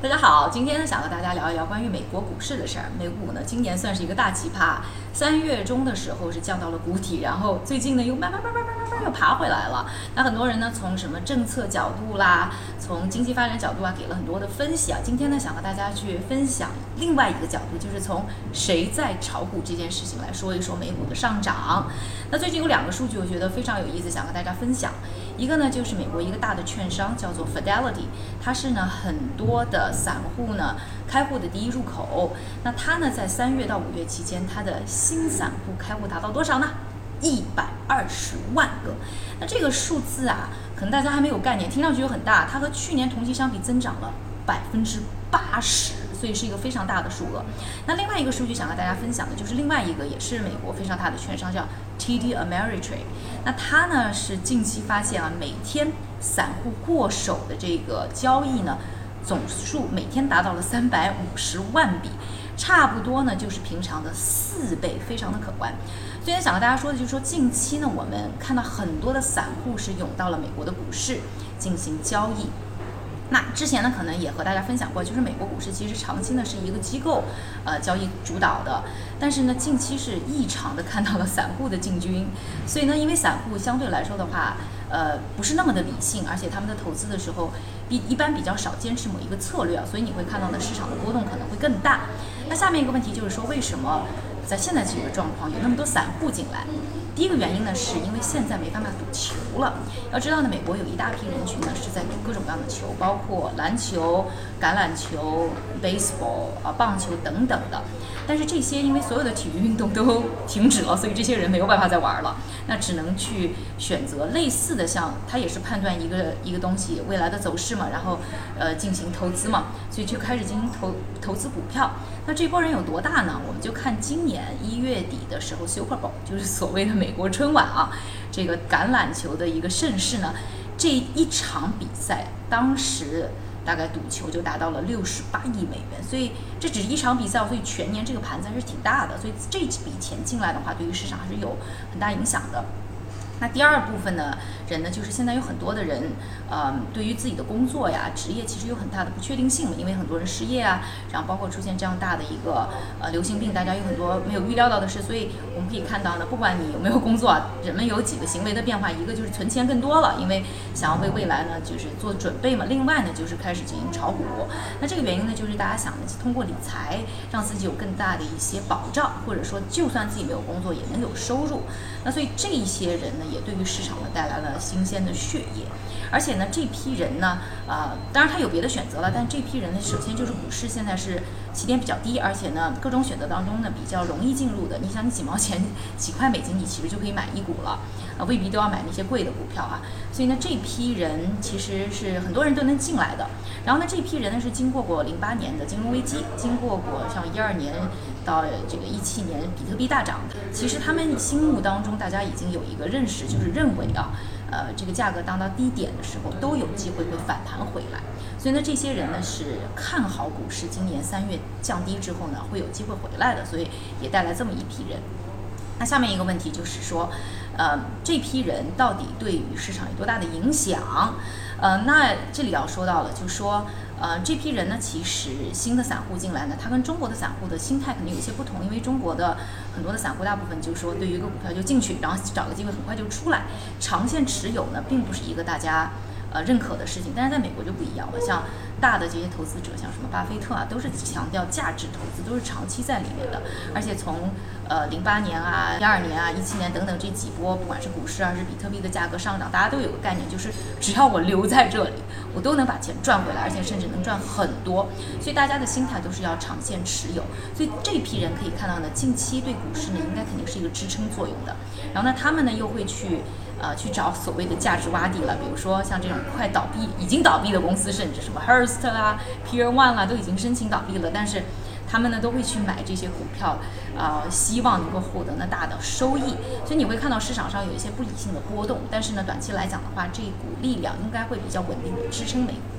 大家好，今天呢想和大家聊一聊关于美国股市的事儿。美股呢今年算是一个大奇葩，三月中的时候是降到了谷底，然后最近呢又慢慢慢慢慢又爬回来了。那很多人呢从什么政策角度啦，从经济发展角度啊给了很多的分析啊。今天呢想和大家去分享另外一个角度，就是从谁在炒股这件事情来说一说美股的上涨。那最近有两个数据，我觉得非常有意思，想和大家分享。一个呢就是美国一个大的券商叫做 Fidelity，它是呢很多的。散户呢开户的第一入口，那它呢在三月到五月期间，它的新散户开户达到多少呢？一百二十万个。那这个数字啊，可能大家还没有概念，听上去又很大，它和去年同期相比增长了百分之八十，所以是一个非常大的数额。那另外一个数据想和大家分享的就是另外一个也是美国非常大的券商叫 TD Ameritrade，那它呢是近期发现啊，每天散户过手的这个交易呢。总数每天达到了三百五十万笔，差不多呢就是平常的四倍，非常的可观。今天想和大家说的就是说，近期呢我们看到很多的散户是涌到了美国的股市进行交易。那之前呢可能也和大家分享过，就是美国股市其实长期呢是一个机构呃交易主导的，但是呢近期是异常的看到了散户的进军。所以呢因为散户相对来说的话，呃不是那么的理性，而且他们的投资的时候。比一般比较少坚持某一个策略啊，所以你会看到呢市场的波动可能会更大。那下面一个问题就是说，为什么在现在这个状况有那么多散户进来？第一个原因呢，是因为现在没办法赌球了。要知道呢，美国有一大批人群呢是在赌各种各样的球，包括篮球、橄榄球、baseball 啊、棒球等等的。但是这些因为所有的体育运动都停止了，所以这些人没有办法再玩了。那只能去选择类似的，像他也是判断一个一个东西未来的走势嘛，然后呃进行投资嘛，所以就开始进行投投资股票。那这波人有多大呢？我们就看今年一月底的时候，Super Bowl 就是所谓的美国春晚啊，这个橄榄球的一个盛世呢，这一场比赛当时大概赌球就达到了六十八亿美元，所以这只是一场比赛，所以全年这个盘子还是挺大的，所以这笔钱进来的话，对于市场还是有很大影响的。那第二部分呢，人呢，就是现在有很多的人，呃，对于自己的工作呀、职业，其实有很大的不确定性嘛因为很多人失业啊，然后包括出现这样大的一个呃流行病，大家有很多没有预料到的事，所以我们可以看到呢，不管你有没有工作，人们有几个行为的变化，一个就是存钱更多了，因为想要为未来呢就是做准备嘛，另外呢就是开始进行炒股。那这个原因呢，就是大家想呢，通过理财让自己有更大的一些保障，或者说就算自己没有工作也能有收入。那所以这一些人呢。也对于市场呢带来了新鲜的血液，而且呢这批人呢，呃，当然他有别的选择了，但这批人呢，首先就是股市现在是起点比较低，而且呢各种选择当中呢比较容易进入的。你想你几毛钱、几块美金，你其实就可以买一股了，啊，未必都要买那些贵的股票啊。所以呢这批人其实是很多人都能进来的。然后呢这批人呢是经过过零八年的金融危机，经过过像一二年。到这个一七年比特币大涨，其实他们心目当中大家已经有一个认识，就是认为啊，呃，这个价格当到低点的时候都有机会会反弹回来。所以呢，这些人呢是看好股市今年三月降低之后呢会有机会回来的，所以也带来这么一批人。那下面一个问题就是说，呃，这批人到底对于市场有多大的影响？呃，那这里要说到了，就说。呃，这批人呢，其实新的散户进来呢，他跟中国的散户的心态肯定有些不同，因为中国的很多的散户大部分就是说，对于一个股票就进去，然后找个机会很快就出来，长线持有呢，并不是一个大家呃认可的事情。但是在美国就不一样了，像大的这些投资者，像什么巴菲特啊，都是强调价值投资，都是长期在里面的，而且从。呃，零八年啊，一二年啊，一七年等等这几波，不管是股市还是比特币的价格上涨，大家都有个概念，就是只要我留在这里，我都能把钱赚回来，而且甚至能赚很多。所以大家的心态都是要长线持有。所以这批人可以看到呢，近期对股市呢，应该肯定是一个支撑作用的。然后呢，他们呢又会去呃去找所谓的价值洼地了，比如说像这种快倒闭、已经倒闭的公司，甚至什么 Hearst 啦、，Peer One 啦，都已经申请倒闭了，但是。他们呢都会去买这些股票，啊，希望能够获得呢大的收益。所以你会看到市场上有一些不理性的波动，但是呢，短期来讲的话，这股力量应该会比较稳定的支撑美股。